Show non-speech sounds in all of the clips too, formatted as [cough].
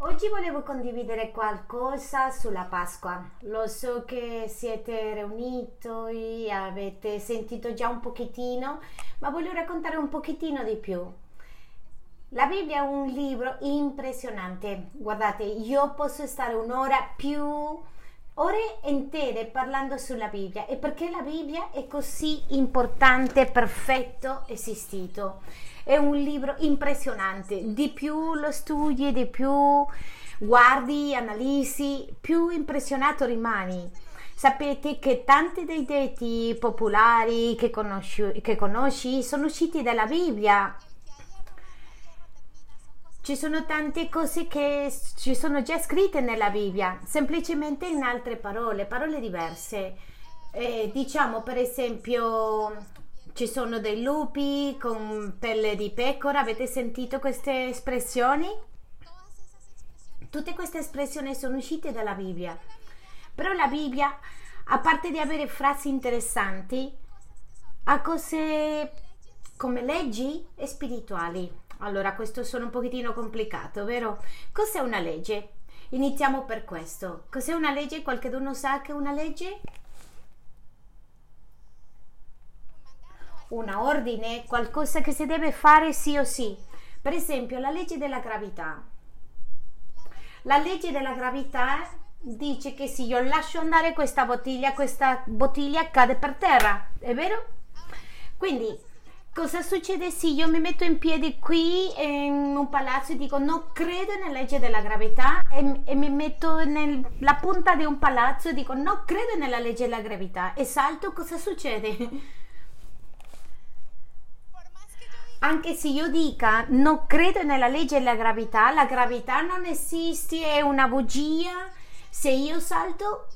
Oggi volevo condividere qualcosa sulla Pasqua. Lo so che siete riuniti, avete sentito già un pochettino, ma voglio raccontare un pochettino di più. La Bibbia è un libro impressionante. Guardate, io posso stare un'ora più ore intere parlando sulla Bibbia e perché la Bibbia è così importante, perfetto, esistito. È un libro impressionante, di più lo studi, di più guardi, analizzi, più impressionato rimani. Sapete che tanti dei detti popolari che conosci, che conosci sono usciti dalla Bibbia ci sono tante cose che ci sono già scritte nella Bibbia, semplicemente in altre parole, parole diverse. Eh, diciamo per esempio ci sono dei lupi con pelle di pecora, avete sentito queste espressioni? Tutte queste espressioni sono uscite dalla Bibbia, però la Bibbia, a parte di avere frasi interessanti, ha cose come leggi spirituali. Allora, questo sono un pochettino complicato, vero? Cos'è una legge? Iniziamo per questo. Cos'è una legge? Qualcuno sa che è una legge? Una ordine, qualcosa che si deve fare sì o sì. Per esempio, la legge della gravità. La legge della gravità dice che se io lascio andare questa bottiglia, questa bottiglia cade per terra, è vero? Quindi cosa succede se io mi metto in piedi qui in un palazzo e dico non credo nella legge della gravità e, e mi metto nella punta di un palazzo e dico non credo nella legge della gravità e salto, cosa succede? Anche se io dica non credo nella legge della gravità, la gravità non esiste, è una bugia, se io salto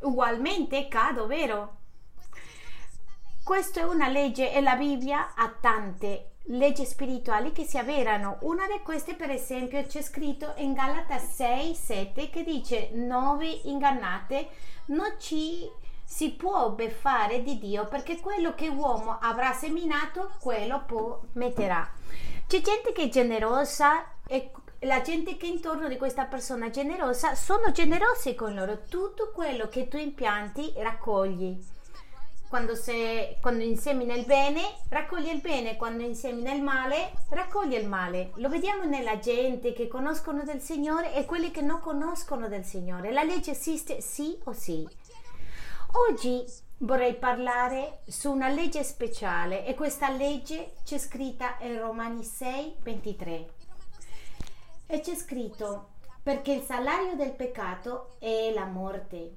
ugualmente cado, vero? Questa è una legge e la Bibbia ha tante leggi spirituali che si avverano. Una di queste, per esempio, c'è scritto in Galata 6, 7 che dice: Non vi ingannate, non ci si può beffare di Dio perché quello che uomo avrà seminato, quello può metterà. C'è gente che è generosa e la gente che è intorno di questa persona generosa sono generosi con loro. Tutto quello che tu impianti raccogli quando, se, quando insemina il bene, raccoglie il bene, quando insemina il male, raccoglie il male. Lo vediamo nella gente che conoscono del Signore e quelli che non conoscono del Signore. La legge esiste sì o sì. Oggi vorrei parlare su una legge speciale e questa legge c'è scritta in Romani 6, 23. E c'è scritto perché il salario del peccato è la morte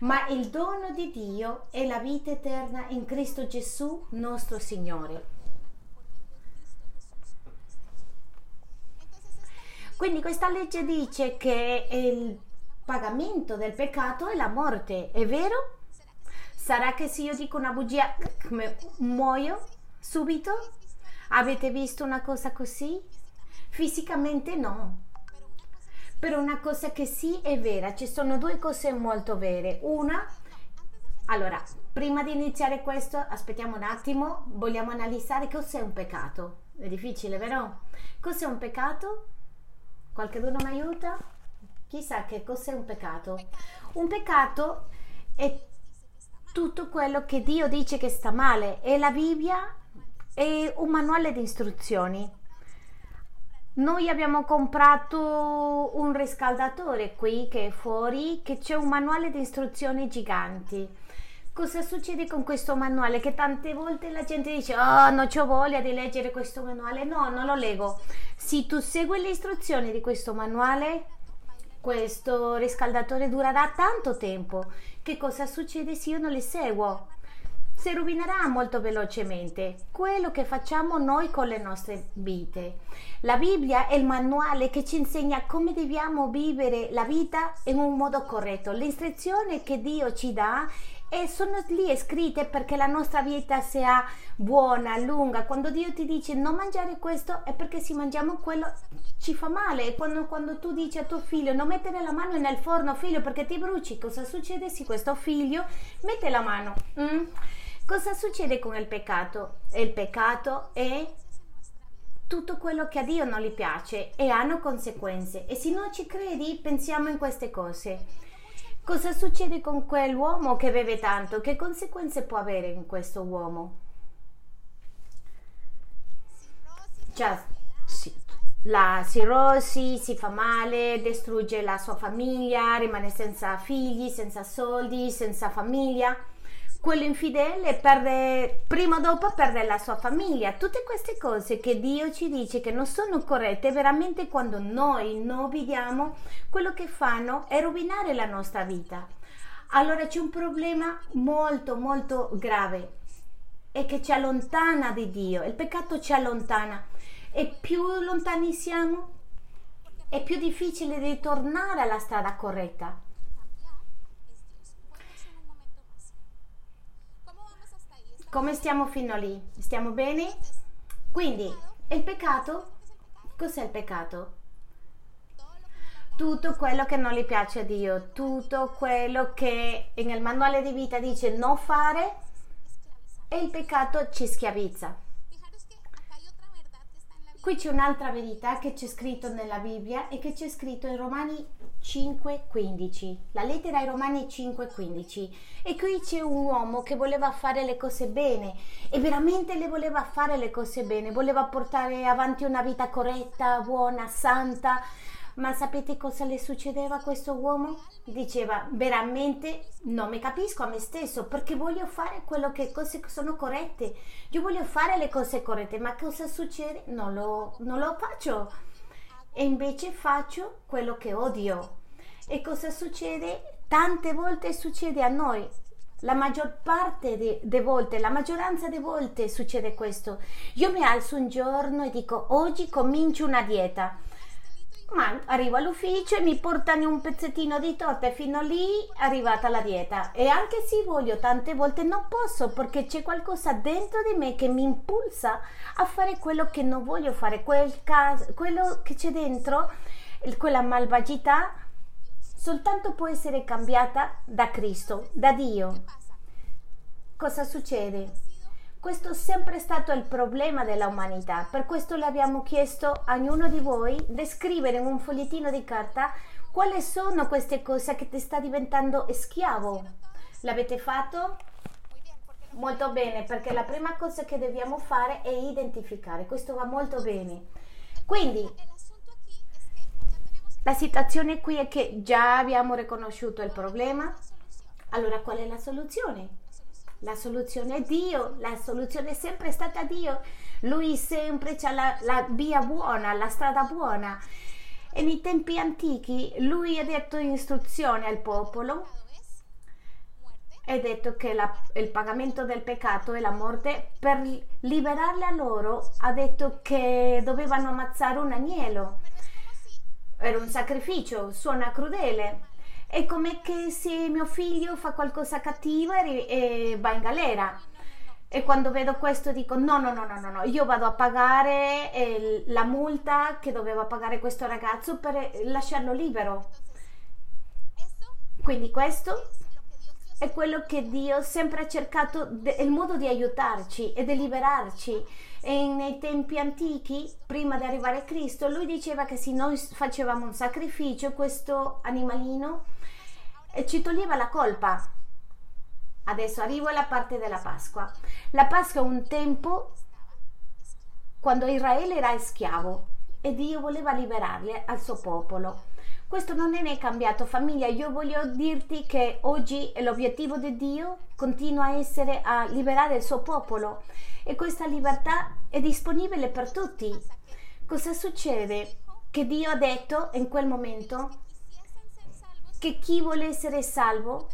ma il dono di Dio è la vita eterna in Cristo Gesù nostro Signore. Quindi questa legge dice che il pagamento del peccato è la morte, è vero? Sarà che se io dico una bugia muoio subito? Avete visto una cosa così? Fisicamente no, però una cosa che sì è vera, ci sono due cose molto vere. Una, allora, prima di iniziare questo, aspettiamo un attimo, vogliamo analizzare cos'è un peccato. È difficile, vero? Cos'è un peccato? Qualcuno mi aiuta? Chissà che cos'è un peccato. Un peccato è tutto quello che Dio dice che sta male e la Bibbia è un manuale di istruzioni noi abbiamo comprato un riscaldatore qui che è fuori, che c'è un manuale di istruzioni giganti. Cosa succede con questo manuale? Che tante volte la gente dice: Oh, non ho voglia di leggere questo manuale. No, non lo leggo. Se tu segui le istruzioni di questo manuale, questo riscaldatore durerà tanto tempo. Che cosa succede se io non le seguo? Si rovinerà molto velocemente quello che facciamo noi con le nostre vite. La Bibbia è il manuale che ci insegna come dobbiamo vivere la vita in un modo corretto. Le istruzioni che Dio ci dà e sono lì scritte perché la nostra vita sia buona, lunga. Quando Dio ti dice non mangiare questo è perché se mangiamo quello ci fa male. Quando, quando tu dici a tuo figlio non mettere la mano nel forno, figlio, perché ti bruci, cosa succede se questo figlio mette la mano? Mm? Cosa succede con il peccato? Il peccato è tutto quello che a Dio non gli piace e hanno conseguenze. E se non ci credi, pensiamo in queste cose. Cosa succede con quell'uomo che beve tanto? Che conseguenze può avere in questo uomo? Sì, la cirrosi, si fa male, distrugge la sua famiglia, rimane senza figli, senza soldi, senza famiglia. Quello infidele perde, prima o dopo perde la sua famiglia. Tutte queste cose che Dio ci dice che non sono corrette, veramente quando noi non vediamo quello che fanno è rovinare la nostra vita. Allora c'è un problema molto molto grave e che ci allontana di Dio. Il peccato ci allontana e più lontani siamo, è più difficile ritornare alla strada corretta. Come stiamo fino lì? Stiamo bene? Quindi, il peccato, cos'è il peccato? Tutto quello che non gli piace a Dio, tutto quello che nel manuale di vita dice non fare e il peccato ci schiavizza. Qui c'è un'altra verità che c'è scritto nella Bibbia e che c'è scritto in Romani 5:15, la lettera ai Romani 5:15. E qui c'è un uomo che voleva fare le cose bene e veramente le voleva fare le cose bene, voleva portare avanti una vita corretta, buona, santa, ma sapete cosa le succedeva a questo uomo? Diceva veramente non mi capisco a me stesso perché voglio fare quello che cose sono corrette. Io voglio fare le cose corrette, ma cosa succede? Non lo, non lo faccio. E invece faccio quello che odio. E cosa succede? Tante volte succede a noi. La maggior parte delle volte, la maggioranza delle volte succede questo. Io mi alzo un giorno e dico oggi comincio una dieta ma arrivo all'ufficio e mi portano un pezzettino di torta e fino lì è arrivata la dieta. E anche se voglio tante volte non posso perché c'è qualcosa dentro di me che mi impulsa a fare quello che non voglio fare. Quel caso, quello che c'è dentro quella malvagità soltanto può essere cambiata da Cristo da Dio. Cosa succede? Questo è sempre stato il problema dell'umanità, per questo le abbiamo chiesto a ognuno di voi di scrivere in un fogliettino di carta quali sono queste cose che ti sta diventando schiavo. L'avete fatto? Molto bene, perché la prima cosa che dobbiamo fare è identificare, questo va molto bene. Quindi, la situazione qui è che già abbiamo riconosciuto il problema, allora qual è la soluzione? La soluzione è Dio, la soluzione è sempre stata Dio. Lui sempre c'ha la, la via buona, la strada buona. E nei tempi antichi lui ha detto istruzione al popolo ha detto che la, il pagamento del peccato è la morte, per liberarli a loro ha detto che dovevano ammazzare un agnello. Era un sacrificio, suona crudele, è come che se mio figlio fa qualcosa cattivo e, e va in galera. E quando vedo questo dico no, no, no, no, no, no. io vado a pagare eh, la multa che doveva pagare questo ragazzo per lasciarlo libero. Quindi questo è quello che Dio sempre ha cercato, il modo di aiutarci e di liberarci. E nei tempi antichi, prima di arrivare a Cristo, lui diceva che se noi facevamo un sacrificio, questo animalino e ci toglieva la colpa. Adesso arrivo alla parte della Pasqua. La Pasqua è un tempo quando Israele era schiavo e Dio voleva liberarli al suo popolo. Questo non è né cambiato, famiglia. Io voglio dirti che oggi l'obiettivo di Dio continua a essere a liberare il suo popolo e questa libertà è disponibile per tutti. Cosa succede? Che Dio ha detto in quel momento che chi vuole essere salvo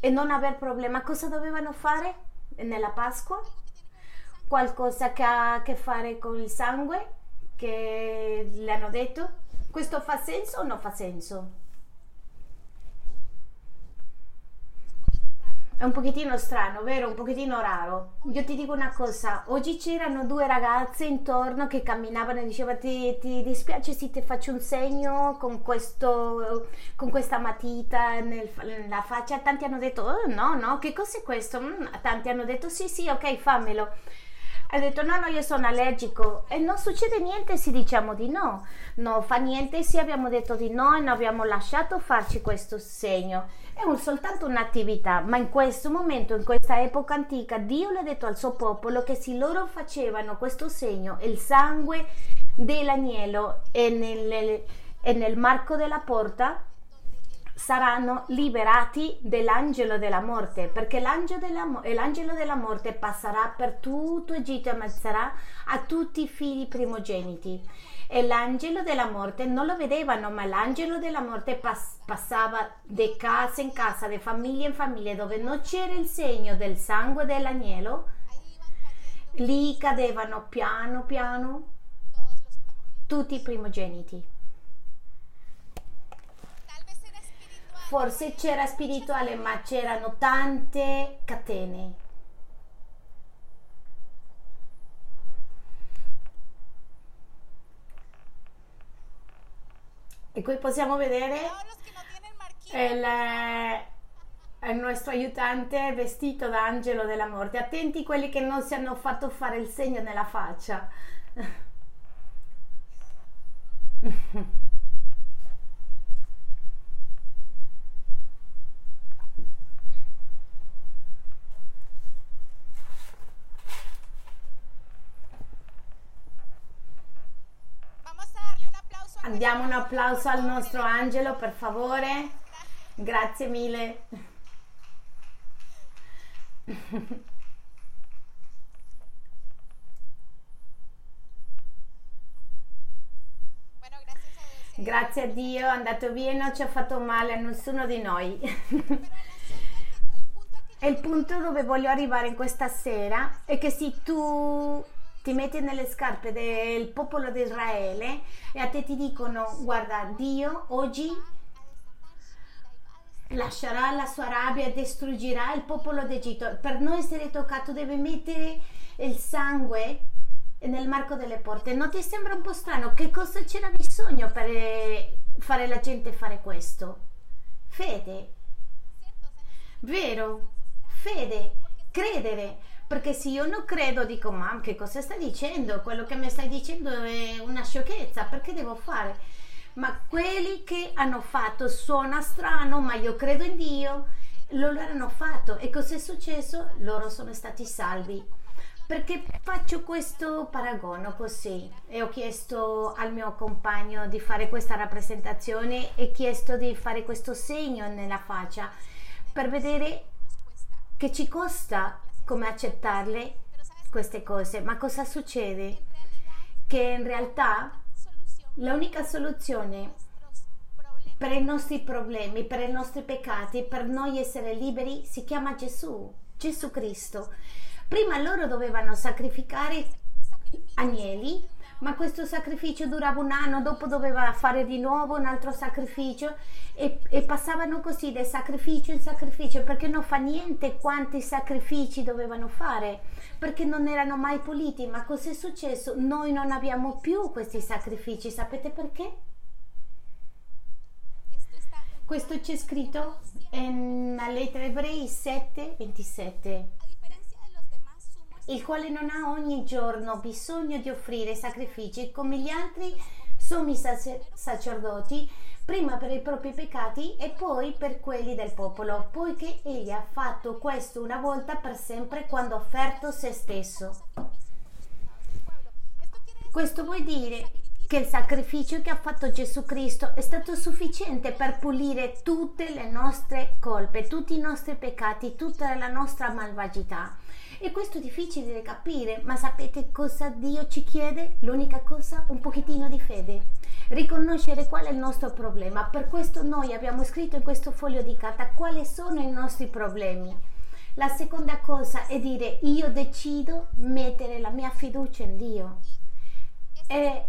e non aver problema, cosa dovevano fare nella Pasqua? Qualcosa che ha a che fare con il sangue che le hanno detto? Questo fa senso o non fa senso? È un pochettino strano, vero? Un pochettino raro. Io ti dico una cosa, oggi c'erano due ragazze intorno che camminavano e dicevano ti, ti dispiace se ti faccio un segno con, questo, con questa matita nel, nella faccia? Tanti hanno detto oh, no, no, che cos'è questo? Mm, tanti hanno detto sì, sì, ok, fammelo. Ha detto no, no, io sono allergico e non succede niente se diciamo di no. Non fa niente se abbiamo detto di no e non abbiamo lasciato farci questo segno. È un, soltanto un'attività, ma in questo momento, in questa epoca antica, Dio le ha detto al suo popolo che se loro facevano questo segno, il sangue dell'agnello e nel, e nel marco della porta, saranno liberati dell'angelo della morte, perché l'angelo della, l'angelo della morte passerà per tutto Egitto e ammazzerà a tutti i figli primogeniti. E l'angelo della morte non lo vedevano, ma l'angelo della morte pass- passava di casa in casa, di famiglia in famiglia, dove non c'era il segno del sangue dell'agnello, lì cadevano piano piano tutti i primogeniti. Forse c'era spirituale, ma c'erano tante catene. E qui possiamo vedere il, il nostro aiutante vestito da angelo della morte. Attenti quelli che non si hanno fatto fare il segno nella faccia. [laughs] Diamo un applauso al nostro angelo, per favore. Grazie mille. Grazie a Dio, è andato via non ci ha fatto male a nessuno di noi. e il [laughs] punto dove voglio arrivare in questa sera è che se tu ti metti nelle scarpe del popolo di Israele e a te ti dicono guarda Dio oggi lascerà la sua rabbia e distruggerà il popolo d'Egitto. Per non essere toccato deve mettere il sangue nel marco delle porte. Non ti sembra un po' strano? Che cosa c'era bisogno per eh, fare la gente fare questo? Fede. Vero? Fede. Credere perché se io non credo, dico, ma che cosa stai dicendo? Quello che mi stai dicendo è una sciocchezza, perché devo fare? Ma quelli che hanno fatto suona strano, ma io credo in Dio, lo hanno fatto. E cosa è successo? Loro sono stati salvi. Perché faccio questo paragono così? E ho chiesto al mio compagno di fare questa rappresentazione e chiesto di fare questo segno nella faccia per vedere che ci costa come accettarle queste cose. Ma cosa succede? Che in realtà l'unica soluzione per i nostri problemi, per i nostri peccati, per noi essere liberi, si chiama Gesù, Gesù Cristo. Prima loro dovevano sacrificare agnelli ma questo sacrificio durava un anno, dopo doveva fare di nuovo un altro sacrificio e, e, passavano così da sacrificio in sacrificio perché non fa niente quanti sacrifici dovevano fare perché non erano mai puliti ma cos'è successo? Noi non abbiamo più questi sacrifici, sapete perché? Questo c'è scritto nella lettera Ebrei 7, 27 il quale non ha ogni giorno bisogno di offrire sacrifici come gli altri sommi sacerdoti, prima per i propri peccati e poi per quelli del popolo, poiché egli ha fatto questo una volta per sempre quando ha offerto se stesso. Questo vuol dire che il sacrificio che ha fatto Gesù Cristo è stato sufficiente per pulire tutte le nostre colpe, tutti i nostri peccati, tutta la nostra malvagità. E questo è difficile da capire, ma sapete cosa Dio ci chiede? L'unica cosa? Un pochettino di fede. Riconoscere qual è il nostro problema. Per questo noi abbiamo scritto in questo foglio di carta quali sono i nostri problemi. La seconda cosa è dire io decido mettere la mia fiducia in Dio. E,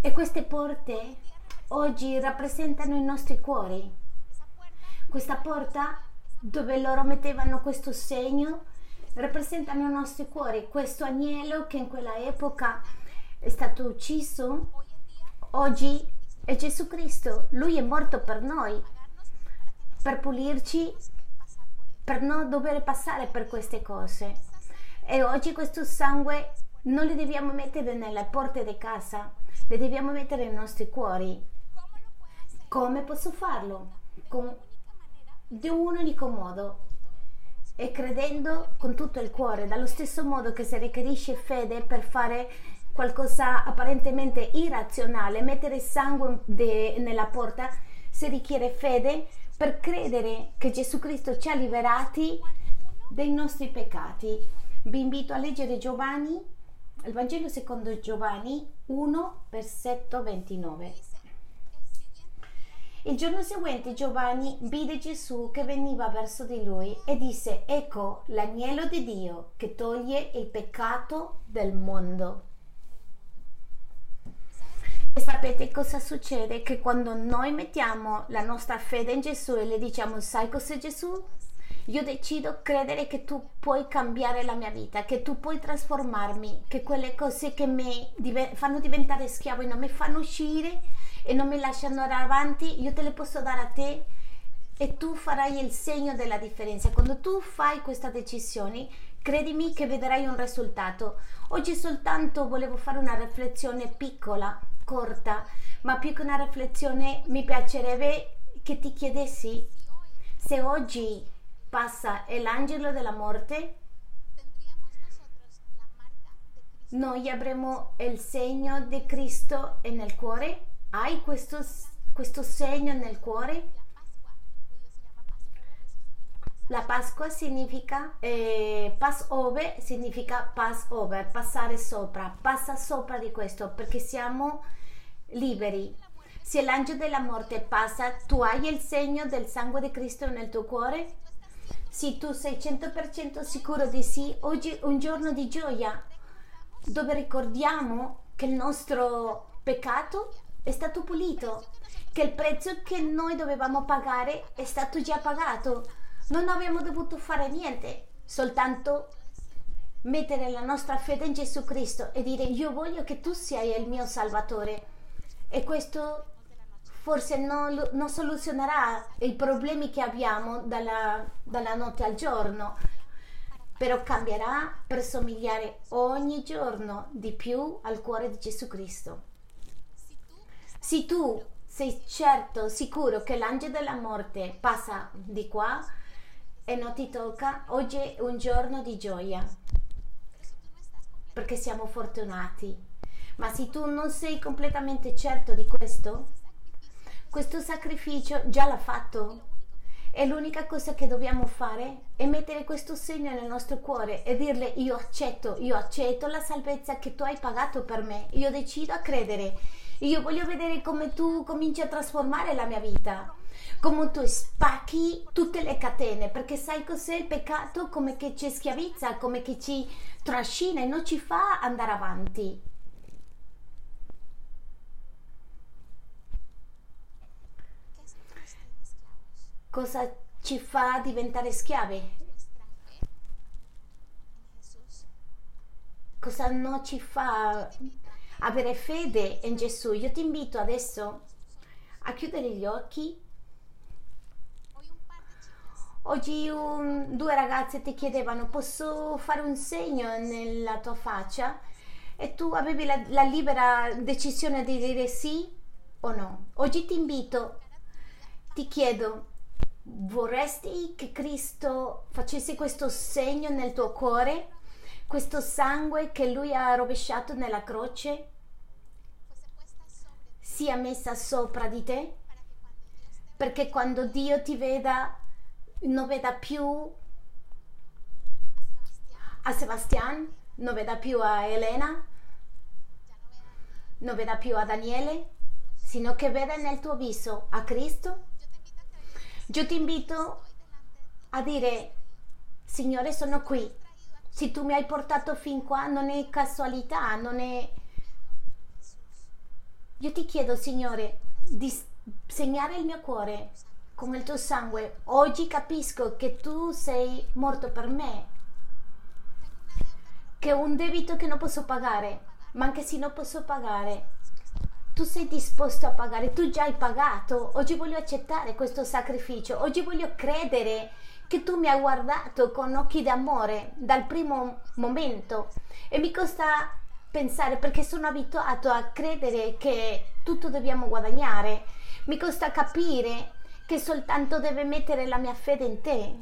e queste porte oggi rappresentano i nostri cuori. Questa porta dove loro mettevano questo segno rappresentano i nostri cuori. Questo agnello che in quella epoca è stato ucciso, oggi è Gesù Cristo. Lui è morto per noi, per pulirci, per non dover passare per queste cose. E oggi questo sangue non le dobbiamo mettere nelle porte di casa, le dobbiamo mettere nei nostri cuori. Come posso farlo? Con, di un unico modo e credendo con tutto il cuore, dallo stesso modo che si richiede fede per fare qualcosa apparentemente irrazionale, mettere sangue de, nella porta, si richiede fede per credere che Gesù Cristo ci ha liberati dei nostri peccati. Vi invito a leggere Giovanni, il Vangelo secondo Giovanni 1, versetto 29. Il giorno seguente Giovanni vide Gesù che veniva verso di lui e disse, ecco l'agnello di Dio che toglie il peccato del mondo. E sapete cosa succede? Che quando noi mettiamo la nostra fede in Gesù e le diciamo, sai cos'è Gesù? Io decido credere che tu puoi cambiare la mia vita, che tu puoi trasformarmi, che quelle cose che mi fanno diventare schiavo e non mi fanno uscire e non mi lasciano andare avanti, io te le posso dare a te e tu farai il segno della differenza. Quando tu fai questa decisione, credimi che vedrai un risultato. Oggi soltanto volevo fare una riflessione piccola corta, ma più che una riflessione mi piacerebbe che ti chiedessi se oggi passa l'angelo della morte, noi avremo il segno di Cristo nel cuore? Hai questo, questo segno nel cuore? La Pasqua significa eh, Passover significa Passover, passare sopra, passa sopra di questo perché siamo liberi. Se l'angelo della morte passa, tu hai il segno del sangue di Cristo nel tuo cuore? Se tu sei 100% sicuro di sì, oggi è un giorno di gioia dove ricordiamo che il nostro peccato è stato pulito, che il prezzo che noi dovevamo pagare è stato già pagato. Non abbiamo dovuto fare niente, soltanto mettere la nostra fede in Gesù Cristo e dire io voglio che tu sia il mio Salvatore e questo forse non, non soluzionerà i problemi che abbiamo dalla, dalla notte al giorno, però cambierà per somigliare ogni giorno di più al cuore di Gesù Cristo. Se tu sei certo, sicuro che l'angelo della morte passa di qua e non ti tocca, oggi è un giorno di gioia, perché siamo fortunati. Ma se tu non sei completamente certo di questo, questo sacrificio già l'ha fatto. E l'unica cosa che dobbiamo fare è mettere questo segno nel nostro cuore e dirle io accetto, io accetto la salvezza che tu hai pagato per me, io decido a credere, io voglio vedere come tu cominci a trasformare la mia vita, come tu spacchi tutte le catene, perché sai cos'è il peccato? Come che ci schiavizza, come che ci trascina e non ci fa andare avanti. cosa ci fa diventare schiavi? Cosa non ci fa avere fede in Gesù? Io ti invito adesso a chiudere gli occhi. Oggi un, due ragazze ti chiedevano posso fare un segno nella tua faccia e tu avevi la, la libera decisione di dire sì o no. Oggi ti invito, ti chiedo Vorresti che Cristo facesse questo segno nel tuo cuore, questo sangue che Lui ha rovesciato nella croce, sia messa sopra di te? Perché quando Dio ti veda, non veda più a Sebastian, non veda più a Elena, non veda più a Daniele, sino che veda nel tuo viso a Cristo io ti invito a dire, Signore, sono qui. Se tu mi hai portato fin qua non è casualità, non è... Io ti chiedo, Signore, di segnare il mio cuore con il tuo sangue. Oggi capisco che tu sei morto per me, che ho un debito che non posso pagare, ma anche se non posso pagare, tu sei disposto a pagare, tu già hai pagato, oggi voglio accettare questo sacrificio, oggi voglio credere che tu mi hai guardato con occhi d'amore dal primo momento. E mi costa pensare perché sono abituato a credere che tutto dobbiamo guadagnare, mi costa capire che soltanto deve mettere la mia fede in te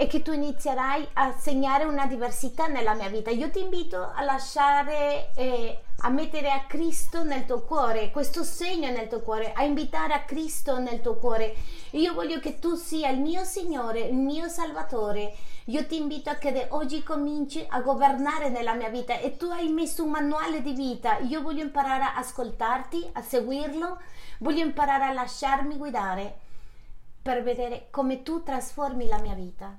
e che tu inizierai a segnare una diversità nella mia vita. Io ti invito a lasciare, eh, a mettere a Cristo nel tuo cuore, questo segno nel tuo cuore, a invitare a Cristo nel tuo cuore. Io voglio che tu sia il mio Signore, il mio Salvatore. Io ti invito a che oggi cominci a governare nella mia vita e tu hai messo un manuale di vita. Io voglio imparare a ascoltarti, a seguirlo, voglio imparare a lasciarmi guidare per vedere come tu trasformi la mia vita.